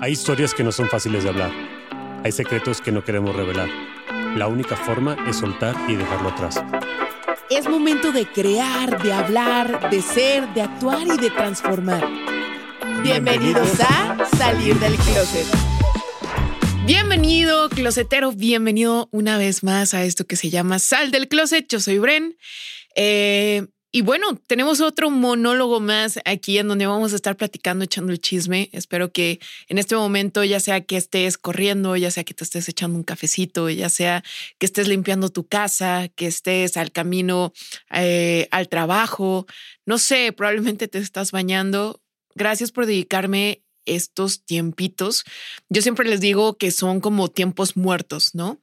Hay historias que no son fáciles de hablar. Hay secretos que no queremos revelar. La única forma es soltar y dejarlo atrás. Es momento de crear, de hablar, de ser, de actuar y de transformar. Bienvenidos a Salir del Closet. Bienvenido, closetero, bienvenido una vez más a esto que se llama Sal del Closet. Yo soy Bren. Eh, y bueno, tenemos otro monólogo más aquí en donde vamos a estar platicando, echando el chisme. Espero que en este momento, ya sea que estés corriendo, ya sea que te estés echando un cafecito, ya sea que estés limpiando tu casa, que estés al camino eh, al trabajo, no sé, probablemente te estás bañando. Gracias por dedicarme estos tiempitos. Yo siempre les digo que son como tiempos muertos, ¿no?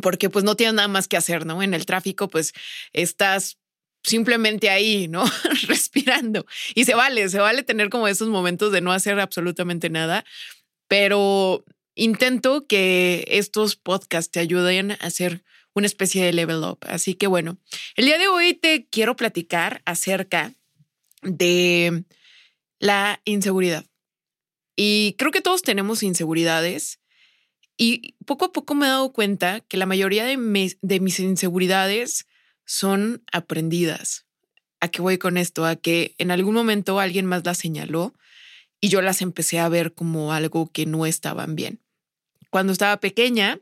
Porque pues no tienes nada más que hacer, ¿no? En el tráfico pues estás simplemente ahí, ¿no? Respirando. Y se vale, se vale tener como esos momentos de no hacer absolutamente nada, pero intento que estos podcasts te ayuden a hacer una especie de level up. Así que bueno, el día de hoy te quiero platicar acerca de la inseguridad. Y creo que todos tenemos inseguridades. Y poco a poco me he dado cuenta que la mayoría de, de mis inseguridades son aprendidas. ¿A qué voy con esto? A que en algún momento alguien más las señaló y yo las empecé a ver como algo que no estaban bien. Cuando estaba pequeña,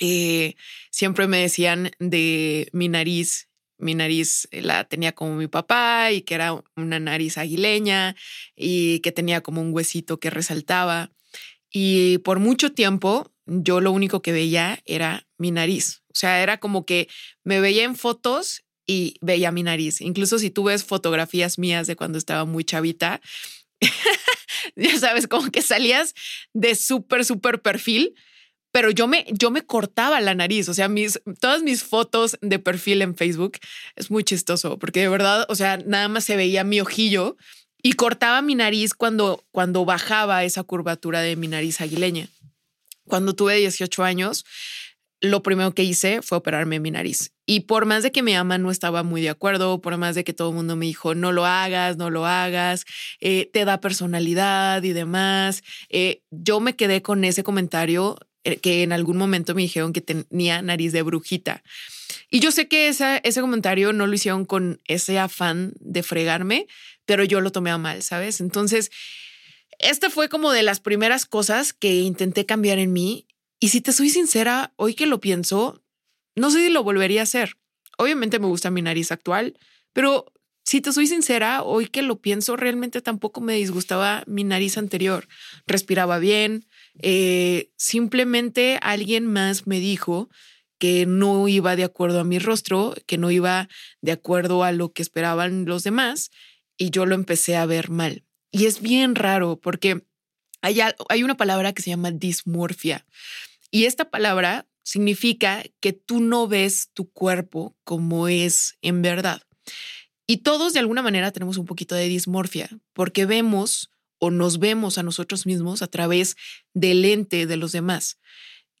eh, siempre me decían de mi nariz. Mi nariz la tenía como mi papá y que era una nariz aguileña y que tenía como un huesito que resaltaba. Y por mucho tiempo yo lo único que veía era mi nariz. Sea, era como que me veía en fotos y veía mi nariz. Incluso si tú ves fotografías mías de cuando estaba muy chavita, ya sabes, como que salías de súper, súper perfil, pero yo me, yo me cortaba la nariz. O sea, mis, todas mis fotos de perfil en Facebook es muy chistoso porque de verdad, o sea, nada más se veía mi ojillo y cortaba mi nariz cuando, cuando bajaba esa curvatura de mi nariz aguileña. Cuando tuve 18 años, lo primero que hice fue operarme mi nariz. Y por más de que mi ama no estaba muy de acuerdo, por más de que todo el mundo me dijo, no lo hagas, no lo hagas, eh, te da personalidad y demás, eh, yo me quedé con ese comentario eh, que en algún momento me dijeron que tenía nariz de brujita. Y yo sé que ese comentario no lo hicieron con ese afán de fregarme, pero yo lo tomé a mal, ¿sabes? Entonces, esta fue como de las primeras cosas que intenté cambiar en mí. Y si te soy sincera, hoy que lo pienso, no sé si lo volvería a hacer. Obviamente me gusta mi nariz actual, pero si te soy sincera, hoy que lo pienso, realmente tampoco me disgustaba mi nariz anterior. Respiraba bien. Eh, simplemente alguien más me dijo que no iba de acuerdo a mi rostro, que no iba de acuerdo a lo que esperaban los demás y yo lo empecé a ver mal. Y es bien raro porque hay, hay una palabra que se llama dismorfia y esta palabra significa que tú no ves tu cuerpo como es en verdad. Y todos de alguna manera tenemos un poquito de dismorfia porque vemos o nos vemos a nosotros mismos a través del lente de los demás.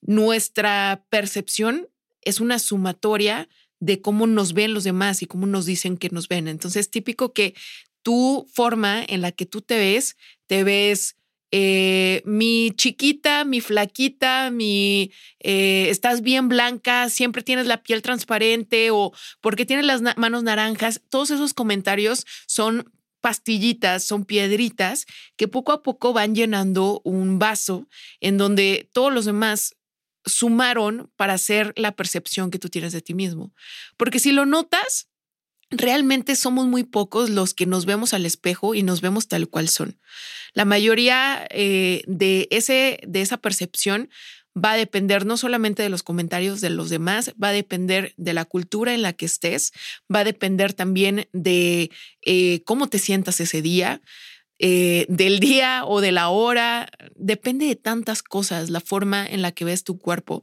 Nuestra percepción es una sumatoria de cómo nos ven los demás y cómo nos dicen que nos ven. Entonces, es típico que tu forma en la que tú te ves, te ves eh, mi chiquita, mi flaquita, mi eh, estás bien blanca, siempre tienes la piel transparente o porque tienes las manos naranjas. Todos esos comentarios son pastillitas, son piedritas que poco a poco van llenando un vaso en donde todos los demás sumaron para hacer la percepción que tú tienes de ti mismo. Porque si lo notas, realmente somos muy pocos los que nos vemos al espejo y nos vemos tal cual son. La mayoría eh, de, ese, de esa percepción va a depender no solamente de los comentarios de los demás, va a depender de la cultura en la que estés, va a depender también de eh, cómo te sientas ese día. Eh, del día o de la hora, depende de tantas cosas, la forma en la que ves tu cuerpo,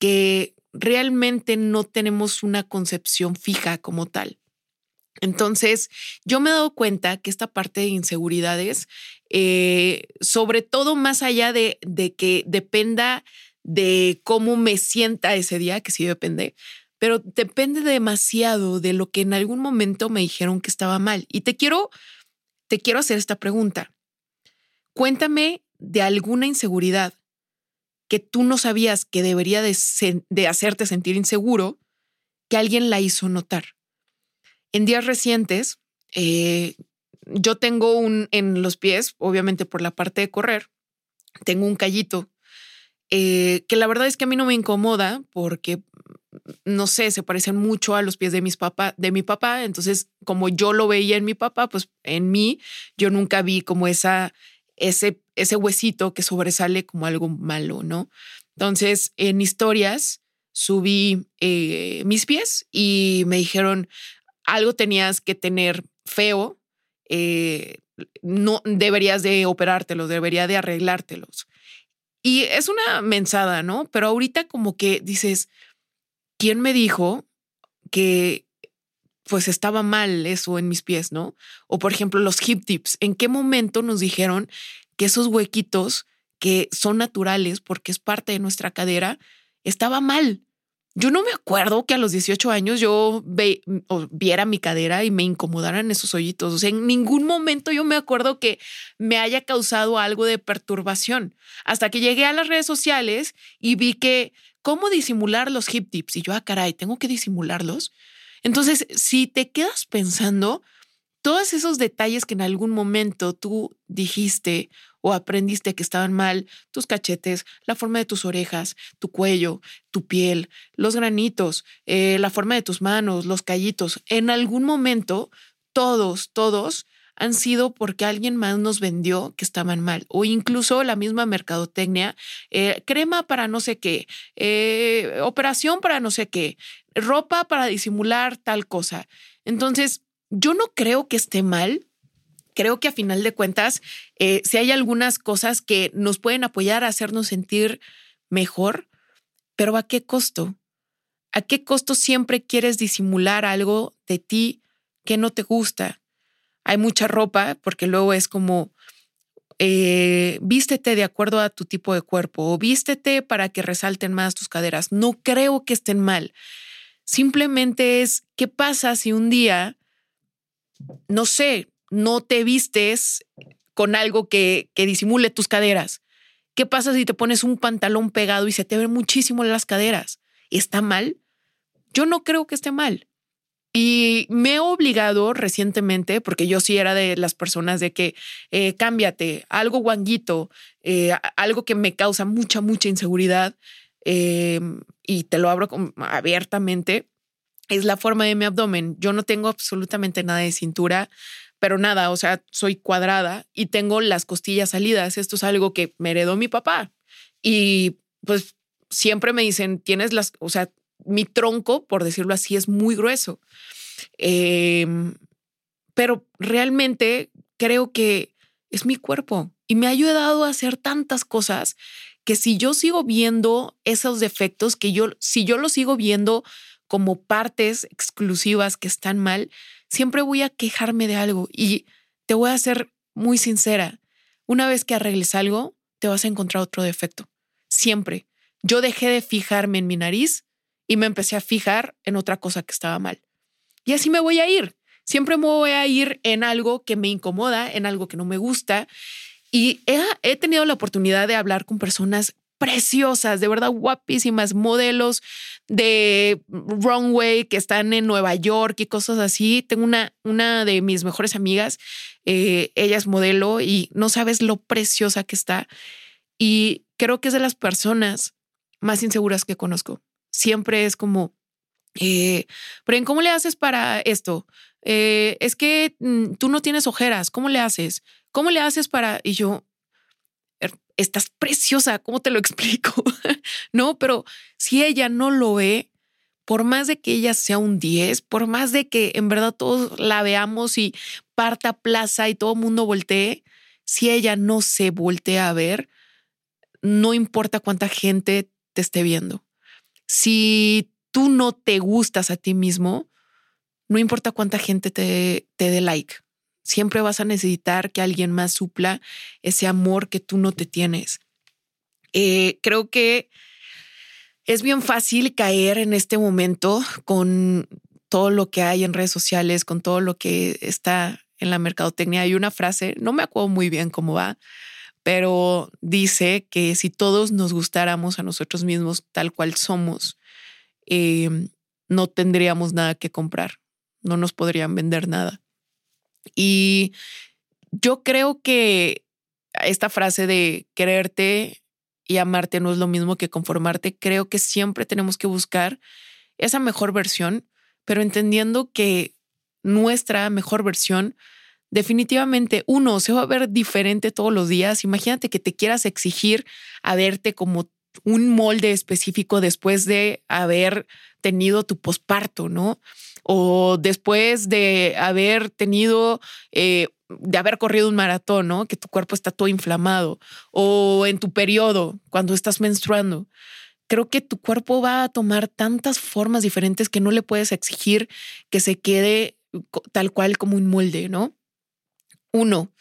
que realmente no tenemos una concepción fija como tal. Entonces, yo me he dado cuenta que esta parte de inseguridades, eh, sobre todo más allá de, de, que dependa de cómo me sienta ese día, que sí depende, pero depende demasiado de lo que en algún momento me dijeron que estaba mal. Y te quiero, te quiero hacer esta pregunta. Cuéntame de alguna inseguridad que tú no sabías que debería de, de hacerte sentir inseguro, que alguien la hizo notar. En días recientes, eh, yo tengo un en los pies, obviamente por la parte de correr, tengo un callito eh, que la verdad es que a mí no me incomoda porque no sé, se parecen mucho a los pies de mis papá, de mi papá. Entonces, como yo lo veía en mi papá, pues en mí yo nunca vi como esa, ese, ese huesito que sobresale como algo malo, ¿no? Entonces, en historias subí eh, mis pies y me dijeron, algo tenías que tener feo, eh, no deberías de operártelos, debería de arreglártelos. Y es una mensada, ¿no? Pero ahorita como que dices, ¿quién me dijo que pues estaba mal eso en mis pies, ¿no? O por ejemplo, los hip tips, ¿en qué momento nos dijeron que esos huequitos que son naturales porque es parte de nuestra cadera, estaba mal? Yo no me acuerdo que a los 18 años yo viera mi cadera y me incomodaran esos hoyitos. O sea, en ningún momento yo me acuerdo que me haya causado algo de perturbación. Hasta que llegué a las redes sociales y vi que cómo disimular los hip tips. Y yo, ah, caray, tengo que disimularlos. Entonces, si te quedas pensando, todos esos detalles que en algún momento tú dijiste o aprendiste que estaban mal, tus cachetes, la forma de tus orejas, tu cuello, tu piel, los granitos, eh, la forma de tus manos, los callitos, en algún momento, todos, todos han sido porque alguien más nos vendió que estaban mal o incluso la misma mercadotecnia, eh, crema para no sé qué, eh, operación para no sé qué, ropa para disimular tal cosa. Entonces, yo no creo que esté mal creo que a final de cuentas, eh, si hay algunas cosas que nos pueden apoyar a hacernos sentir mejor, pero ¿a qué costo? ¿A qué costo siempre quieres disimular algo de ti que no te gusta? Hay mucha ropa porque luego es como, eh, vístete de acuerdo a tu tipo de cuerpo o vístete para que resalten más tus caderas. No creo que estén mal. Simplemente es, ¿qué pasa si un día, no sé, no te vistes con algo que, que disimule tus caderas? ¿Qué pasa si te pones un pantalón pegado y se te ven muchísimo las caderas? ¿Está mal? Yo no creo que esté mal. Y me he obligado recientemente, porque yo sí era de las personas de que eh, cámbiate, algo guanguito, eh, algo que me causa mucha, mucha inseguridad, eh, y te lo abro abiertamente, es la forma de mi abdomen. Yo no tengo absolutamente nada de cintura pero nada, o sea, soy cuadrada y tengo las costillas salidas. Esto es algo que me heredó mi papá. Y pues siempre me dicen, tienes las, o sea, mi tronco, por decirlo así, es muy grueso. Em, pero realmente creo que es mi cuerpo y me ha ayudado a hacer tantas cosas que si yo sigo viendo esos defectos, que yo, si yo los sigo viendo como partes exclusivas que están mal, siempre voy a quejarme de algo y te voy a ser muy sincera. Una vez que arregles algo, te vas a encontrar otro defecto. Siempre. Yo dejé de fijarme en mi nariz y me empecé a fijar en otra cosa que estaba mal. Y así me voy a ir. Siempre me voy a ir en algo que me incomoda, en algo que no me gusta. Y he, he tenido la oportunidad de hablar con personas preciosas, de verdad guapísimas, modelos de runway que están en Nueva York y cosas así. Tengo una, una de mis mejores amigas, eh, ella es modelo y no sabes lo preciosa que está. Y creo que es de las personas más inseguras que conozco. Siempre es como, eh, pero ¿cómo le haces para esto? Eh, es que mm, tú no tienes ojeras, ¿cómo le haces? ¿Cómo le haces para...? Y yo, estás preciosa, ¿cómo te lo explico? no, pero si ella no lo ve, por más de que ella sea un 10, por más de que en verdad todos la veamos y parta plaza y todo el mundo voltee, si ella no se voltea a ver, no importa cuánta gente te esté viendo. Si tú no te gustas a ti mismo, no importa cuánta gente te, te dé like. Siempre vas a necesitar que alguien más supla ese amor que tú no te tienes. Eh, creo que es bien fácil caer en este momento con todo lo que hay en redes sociales, con todo lo que está en la mercadotecnia. Hay una frase, no me acuerdo muy bien cómo va, pero dice que si todos nos gustáramos a nosotros mismos tal cual somos, eh, no tendríamos nada que comprar, no nos podrían vender nada. Y yo creo que esta frase de quererte y amarte no es lo mismo que conformarte. Creo que siempre tenemos que buscar esa mejor versión, pero entendiendo que nuestra mejor versión definitivamente, uno, se va a ver diferente todos los días. Imagínate que te quieras exigir a verte como un molde específico después de haber tenido tu posparto, ¿no? O después de haber tenido, eh, de haber corrido un maratón, ¿no? Que tu cuerpo está todo inflamado. O en tu periodo, cuando estás menstruando. Creo que tu cuerpo va a tomar tantas formas diferentes que no le puedes exigir que se quede tal cual como un molde, ¿no? Uno.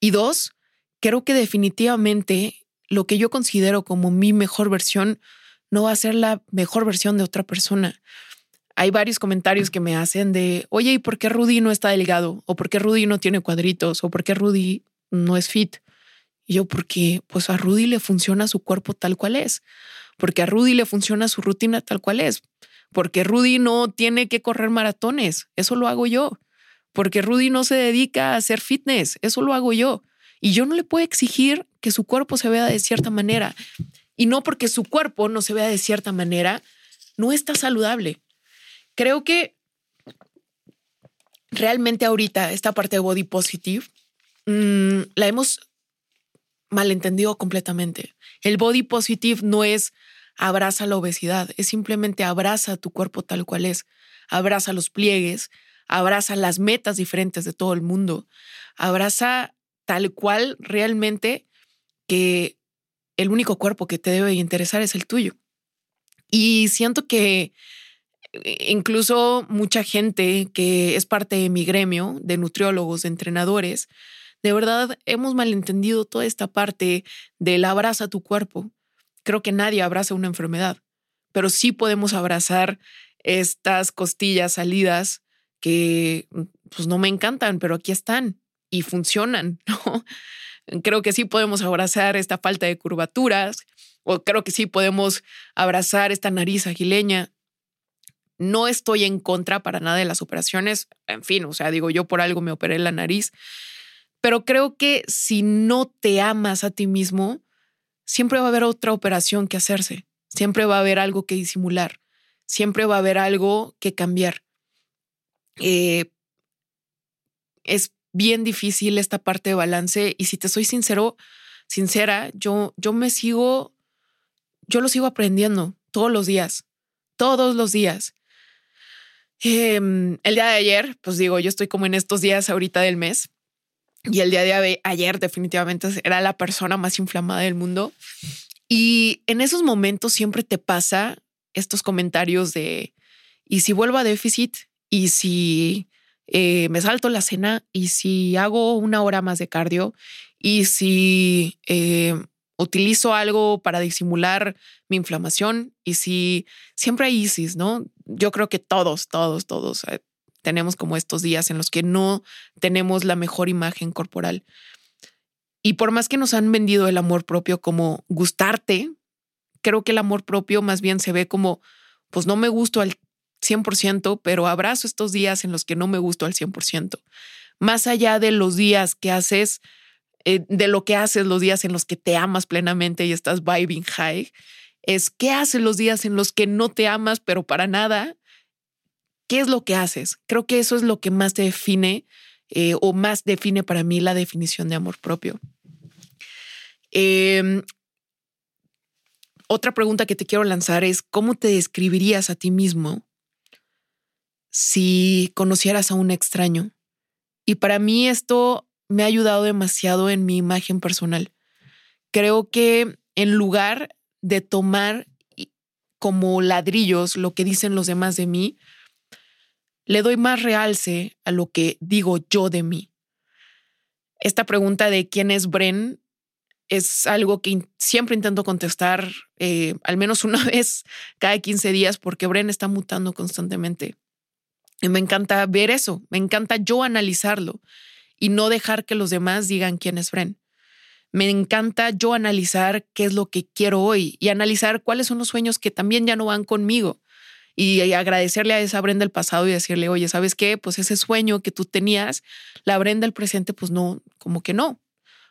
Y dos, creo que definitivamente lo que yo considero como mi mejor versión no va a ser la mejor versión de otra persona. Hay varios comentarios que me hacen de, oye, ¿y por qué Rudy no está delgado? ¿O por qué Rudy no tiene cuadritos? ¿O por qué Rudy no es fit? Y yo, porque pues a Rudy le funciona su cuerpo tal cual es, porque a Rudy le funciona su rutina tal cual es, porque Rudy no tiene que correr maratones, eso lo hago yo, porque Rudy no se dedica a hacer fitness, eso lo hago yo. Y yo no le puedo exigir que su cuerpo se vea de cierta manera. Y no porque su cuerpo no se vea de cierta manera, no está saludable. Creo que realmente ahorita esta parte de body positive mm, la hemos malentendido completamente. El body positive no es abraza la obesidad, es simplemente abraza tu cuerpo tal cual es, abraza los pliegues, abraza las metas diferentes de todo el mundo, abraza tal cual realmente que el único cuerpo que te debe interesar es el tuyo. Y siento que incluso mucha gente que es parte de mi gremio, de nutriólogos, de entrenadores, de verdad hemos malentendido toda esta parte del abraza tu cuerpo. Creo que nadie abraza una enfermedad, pero sí podemos abrazar estas costillas salidas que pues no me encantan, pero aquí están y funcionan. Creo que sí podemos abrazar esta falta de curvaturas o creo que sí podemos abrazar esta nariz aguileña. No estoy en contra para nada de las operaciones, en fin, o sea, digo, yo por algo me operé la nariz, pero creo que si no te amas a ti mismo, siempre va a haber otra operación que hacerse, siempre va a haber algo que disimular, siempre va a haber algo que cambiar. Eh, es bien difícil esta parte de balance y si te soy sincero, sincera, yo, yo me sigo, yo lo sigo aprendiendo todos los días, todos los días. Em, el día de ayer, pues digo, yo estoy como en estos días ahorita del mes y el día de ayer definitivamente era la persona más inflamada del mundo. Y en esos momentos siempre te pasa estos comentarios de, ¿y si vuelvo a déficit? ¿Y si eh, me salto la cena y si hago una hora más de cardio y si eh, utilizo algo para disimular mi inflamación y si siempre hay ISIS, ¿no? Yo creo que todos, todos, todos eh, tenemos como estos días en los que no tenemos la mejor imagen corporal. Y por más que nos han vendido el amor propio como gustarte, creo que el amor propio más bien se ve como, pues no me gusto al 100%, pero abrazo estos días en los que no me gusto al 100%. Más allá de los días que haces, eh, de lo que haces los días en los que te amas plenamente y estás vibing high, es qué haces los días en los que no te amas, pero para nada. ¿Qué es lo que haces? Creo que eso es lo que más te define eh, o más define para mí la definición de amor propio. Em, otra pregunta que te quiero lanzar es, ¿cómo te describirías a ti mismo si conocieras a un extraño? Y para mí esto me ha ayudado demasiado en mi imagen personal. Creo que en lugar de tomar como ladrillos lo que dicen los demás de mí, le doy más realce a lo que digo yo de mí. Esta pregunta de quién es Bren es algo que siempre intento contestar eh, al menos una vez cada 15 días porque Bren está mutando constantemente. Y me encanta ver eso, me encanta yo analizarlo y no dejar que los demás digan quién es Bren. Me encanta yo analizar qué es lo que quiero hoy y analizar cuáles son los sueños que también ya no van conmigo y agradecerle a esa Brenda del pasado y decirle, oye, ¿sabes qué? Pues ese sueño que tú tenías, la Brenda del presente, pues no, como que no.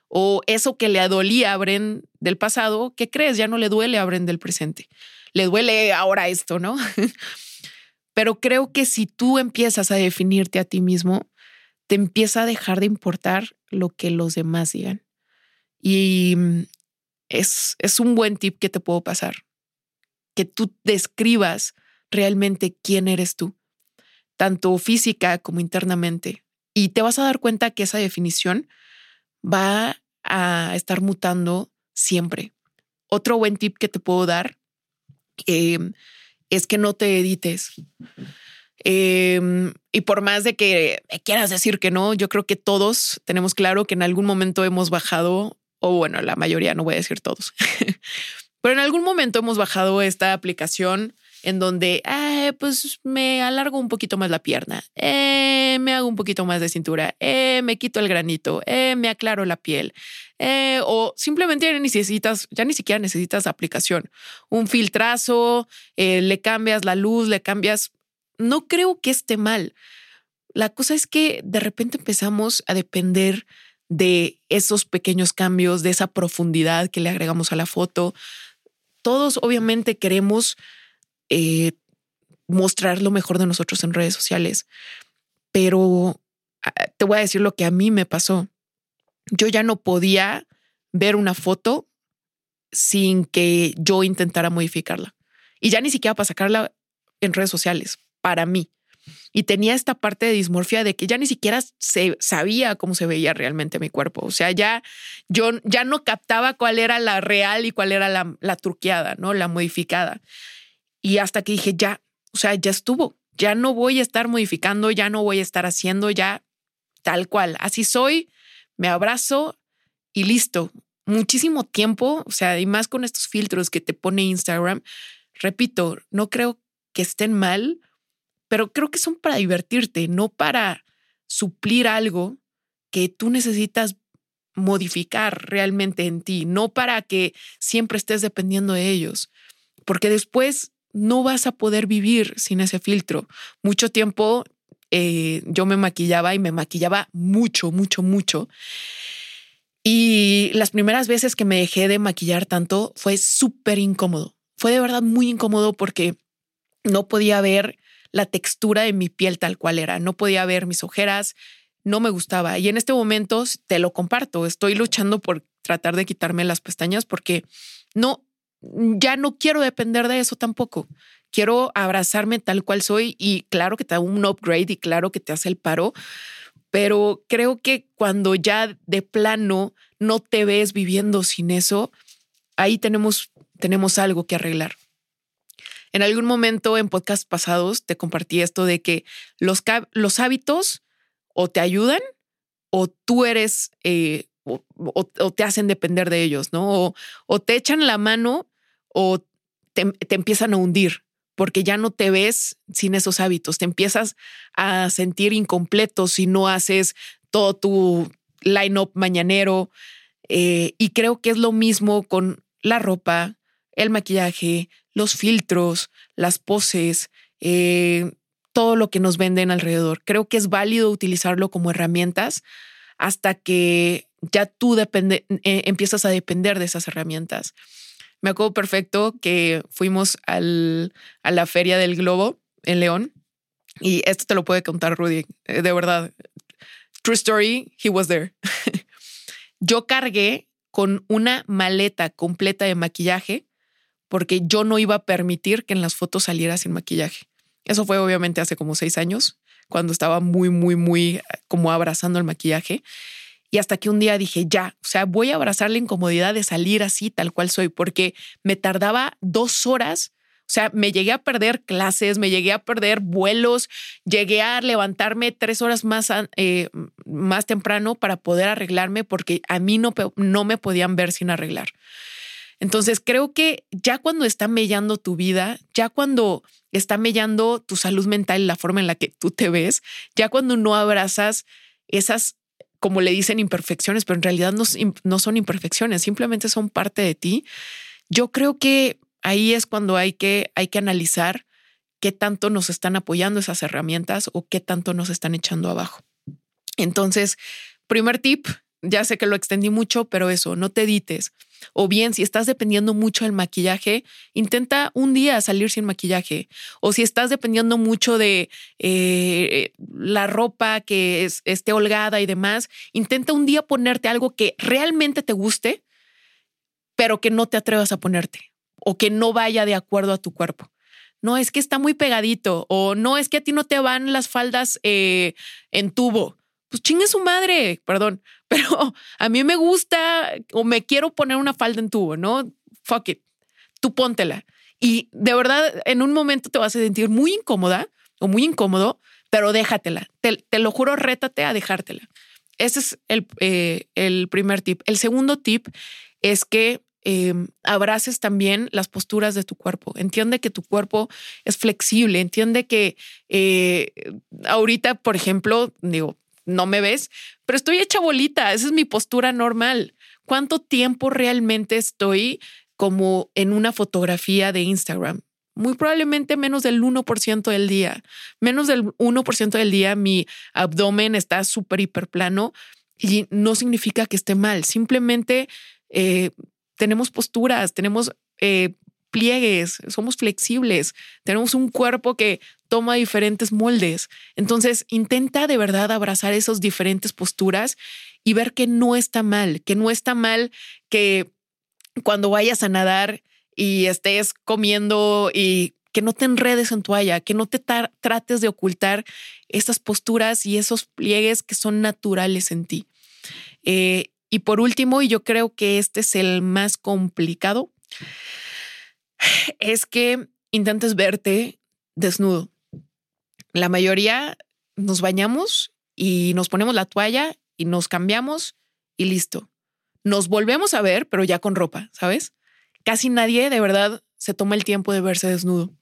O eso que le dolía a Bren del pasado, ¿qué crees? Ya no le duele a Bren del presente. Le duele ahora esto, ¿no? Pero creo que si tú empiezas a definirte a ti mismo, te empieza a dejar de importar lo que los demás digan. Y mm, es, es un buen tip que te puedo pasar. Que tú describas realmente quién eres tú, tanto física como internamente. Y te vas a dar cuenta que esa definición va a estar mutando siempre. Otro buen tip que te puedo dar em, es que no te edites. Em, y por más de que quieras decir que no, yo creo que todos tenemos claro que en algún momento hemos bajado, o bueno, la mayoría, no voy a decir todos, pero en algún momento hemos bajado esta aplicación en donde, pues me alargo un poquito más la pierna, eh, me hago un poquito más de cintura, eh, me quito el granito, eh, me aclaro la piel, o simplemente ya necesitas, ya ni siquiera necesitas aplicación, un filtrazo, le cambias la luz, le cambias. No creo que esté mal. La cosa es que de repente empezamos a depender de esos pequeños cambios, de esa profundidad que le agregamos a la foto. Todos obviamente queremos eh, mostrar lo mejor de nosotros en redes sociales. Pero ah, te voy a decir lo que a mí me pasó. Yo ya no podía ver una foto sin que yo intentara modificarla. Y ya ni siquiera para sacarla en redes sociales, para mí. Y tenía esta parte de dismorfia de que ya ni siquiera se sabía cómo se veía realmente mi cuerpo. O sea, ya yo ya no captaba cuál era la real y cuál era la, la truqueada, ¿no? La modificada. Y hasta que dije, ya, o sea, ya estuvo, ya no voy a estar modificando, ya no voy a estar haciendo, ya tal cual, así soy, me abrazo y listo. Muchísimo tiempo, o sea, y más con estos filtros que te pone Instagram, repito, no creo que estén mal, pero creo que son para divertirte, no para suplir algo que tú necesitas modificar realmente en ti, no para que siempre estés dependiendo de ellos, porque después no vas a poder vivir sin ese filtro. Mucho tiempo eh, yo me maquillaba y me maquillaba mucho, mucho, mucho. Y las primeras veces que me dejé de maquillar tanto fue súper incómodo. Fue de verdad muy incómodo porque no podía ver la textura de mi piel tal cual era, no podía ver mis ojeras, no me gustaba. Y en este momento te lo comparto, estoy luchando por tratar de quitarme las pestañas porque no, ya no quiero depender de eso tampoco. Quiero abrazarme tal cual soy y claro que te da un upgrade y claro que te hace el paro, pero creo que cuando ya de plano no te ves viviendo sin eso, ahí tenemos, tenemos algo que arreglar. En algún momento en podcast pasados te compartí esto de que los, los hábitos o te ayudan o tú eres eh, o, te hacen depender de ellos, ¿no? o, te echan la mano o te, empiezan a hundir porque ya no te ves sin esos hábitos, te empiezas a sentir incompleto si no haces todo tu line-up mañanero. Eh, y creo que es lo mismo con la ropa, el maquillaje, los filtros, las poses, eh, todo lo que nos venden alrededor. Creo que es válido utilizarlo como herramientas hasta que ya tú eh, empiezas a depender de esas herramientas. Me acuerdo perfecto que fuimos al, a la Feria del Globo en León y esto te lo puede contar Rudy, de verdad. True story, he was there. Yo cargué con una maleta completa de maquillaje porque yo no iba a permitir que en las fotos saliera sin maquillaje. Eso fue obviamente hace como seis años, cuando estaba muy, muy, muy como abrazando el maquillaje. Y hasta que un día dije, ya, o sea, voy a abrazar la incomodidad de salir así, tal cual soy, porque me tardaba dos horas. O sea, me llegué a perder clases, me llegué a perder vuelos, llegué a levantarme tres horas más, eh, más temprano para poder arreglarme porque a mí no, no me podían ver sin arreglar. Entonces creo que ya cuando está mellando tu vida, ya cuando está mellando tu salud mental, la forma en la que tú te ves, ya cuando no abrazas esas como le dicen imperfecciones, pero en realidad no, no son imperfecciones, simplemente son parte de ti. Yo creo que ahí es cuando hay que, hay que analizar qué tanto nos están apoyando esas herramientas o qué tanto nos están echando abajo. Entonces, primer tip, ya sé que lo extendí mucho, pero eso, no te edites. O bien, si estás dependiendo mucho del maquillaje, intenta un día salir sin maquillaje. O si estás dependiendo mucho de eh, la ropa que esté holgada y demás, intenta un día ponerte algo que realmente te guste, pero que no te atrevas a ponerte o que no vaya de acuerdo a tu cuerpo. No es que está muy pegadito o no es que a ti no te van las faldas eh, en tubo pues chingue su madre, perdón, pero a mí me gusta o me quiero poner una falda en tubo, ¿no? Fuck it, tú póntela. Y de verdad, en un momento te vas a sentir muy incómoda o muy incómodo, pero déjatela. Te, lo juro, rétate a dejártela. Ese es el, eh, primer tip. El segundo tip es que em, abraces también las posturas de tu cuerpo. Entiende que tu cuerpo es flexible. Entiende que eh, ahorita, por ejemplo, digo, no me ves, pero estoy hecha bolita, esa es mi postura normal. ¿Cuánto tiempo realmente estoy como en una fotografía de Instagram? Muy probablemente menos del 1% del día. Menos del 1% del día mi abdomen está súper hiperplano y no significa que esté mal. Simplemente eh, tenemos posturas, tenemos eh, pliegues, somos flexibles, tenemos un cuerpo que toma diferentes moldes. Entonces, intenta de verdad abrazar esas diferentes posturas y ver que no está mal, que no está mal que cuando vayas a nadar y estés comiendo y que no te enredes en toalla, que no te trates de ocultar esas posturas y esos pliegues que son naturales en ti. Eh, y por último, y yo creo que este es el más complicado, es que intentes verte desnudo. La mayoría nos bañamos y nos ponemos la toalla y nos cambiamos y listo. Nos volvemos a ver, pero ya con ropa, ¿sabes? Casi nadie de verdad se toma el tiempo de verse desnudo.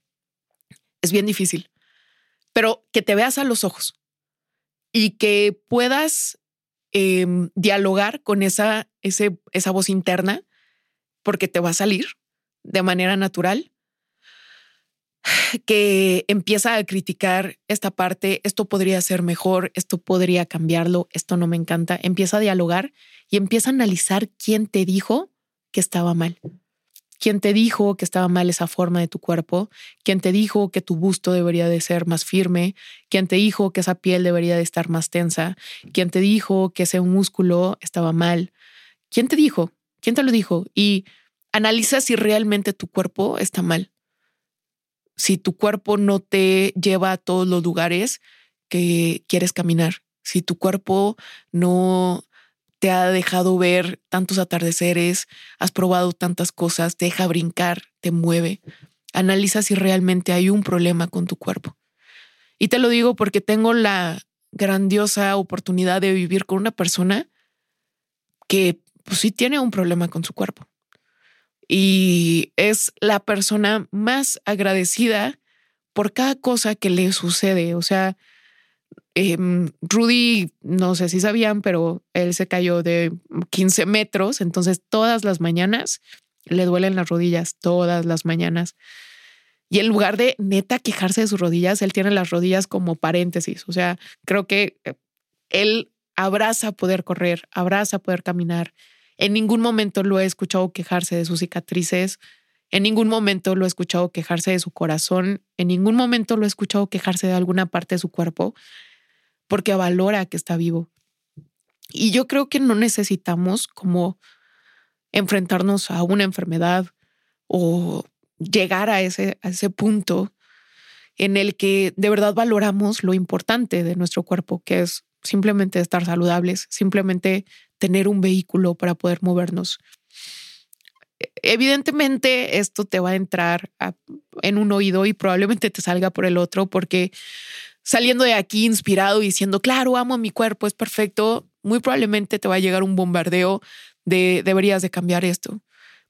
Es bien difícil, pero que te veas a los ojos y que puedas em, dialogar con esa, esa voz interna porque te va a salir de manera natural, que empieza a criticar esta parte, esto podría ser mejor, esto podría cambiarlo, esto no me encanta, empieza a dialogar y empieza a analizar quién te dijo que estaba mal. ¿Quién te dijo que estaba mal esa forma de tu cuerpo? ¿Quién te dijo que tu busto debería de ser más firme? ¿Quién te dijo que esa piel debería de estar más tensa? ¿Quién te dijo que ese músculo estaba mal? ¿Quién te dijo? ¿Quién te lo dijo? Y analiza si realmente tu cuerpo está mal. Si tu cuerpo no te lleva a todos los lugares que quieres caminar. Si tu cuerpo no te ha dejado ver tantos atardeceres, has probado tantas cosas, te deja brincar, te mueve. Analiza si realmente hay un problema con tu cuerpo. Y te lo digo porque tengo la grandiosa oportunidad de vivir con una persona que pues sí tiene un problema con su cuerpo y es la persona más agradecida por cada cosa que le sucede. O sea, em, Rudy, no sé si sabían, pero él se cayó de 15 metros, entonces todas las mañanas le duelen las rodillas, todas las mañanas. Y en lugar de neta quejarse de sus rodillas, él tiene las rodillas como paréntesis. O sea, creo que eh, él abraza poder correr, abraza poder caminar, en ningún momento lo he escuchado quejarse de sus cicatrices, en ningún momento lo he escuchado quejarse de su corazón, en ningún momento lo he escuchado quejarse de alguna parte de su cuerpo, porque valora que está vivo. Y yo creo que no necesitamos como enfrentarnos a una enfermedad o llegar a ese, a ese punto en el que de verdad valoramos lo importante de nuestro cuerpo, que es simplemente estar saludables, simplemente tener un vehículo para poder movernos. Evidentemente esto te va a entrar en un oído y probablemente te salga por el otro porque saliendo de aquí inspirado y diciendo, claro, amo mi cuerpo, es perfecto, muy probablemente te va a llegar un bombardeo de deberías de cambiar esto.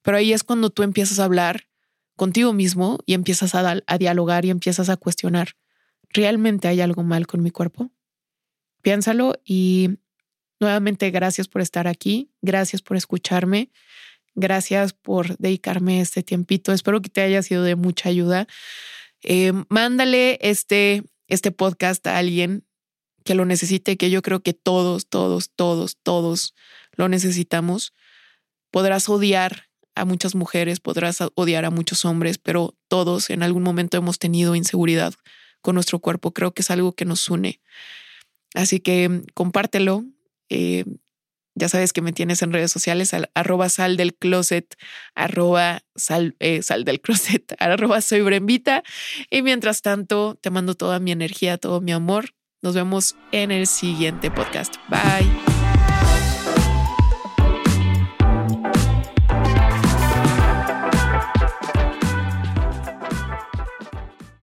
Pero ahí es cuando tú empiezas a hablar contigo mismo y empiezas a, a dialogar y empiezas a cuestionar, ¿realmente hay algo mal con mi cuerpo? Piénsalo y nuevamente gracias por estar aquí, gracias por escucharme, gracias por dedicarme este tiempito. Espero que te haya sido de mucha ayuda. Eh, mándale este, este podcast a alguien que lo necesite, que yo creo que todos, todos, todos, todos lo necesitamos. Podrás odiar a muchas mujeres, podrás odiar a muchos hombres, pero todos en algún momento hemos tenido inseguridad con nuestro cuerpo. Creo que es algo que nos une. Así que compártelo. Eh, ya sabes que me tienes en redes sociales, arroba sal del closet, arroba sal, eh, sal del closet, arroba soy Brembita. Y mientras tanto, te mando toda mi energía, todo mi amor. Nos vemos en el siguiente podcast. Bye.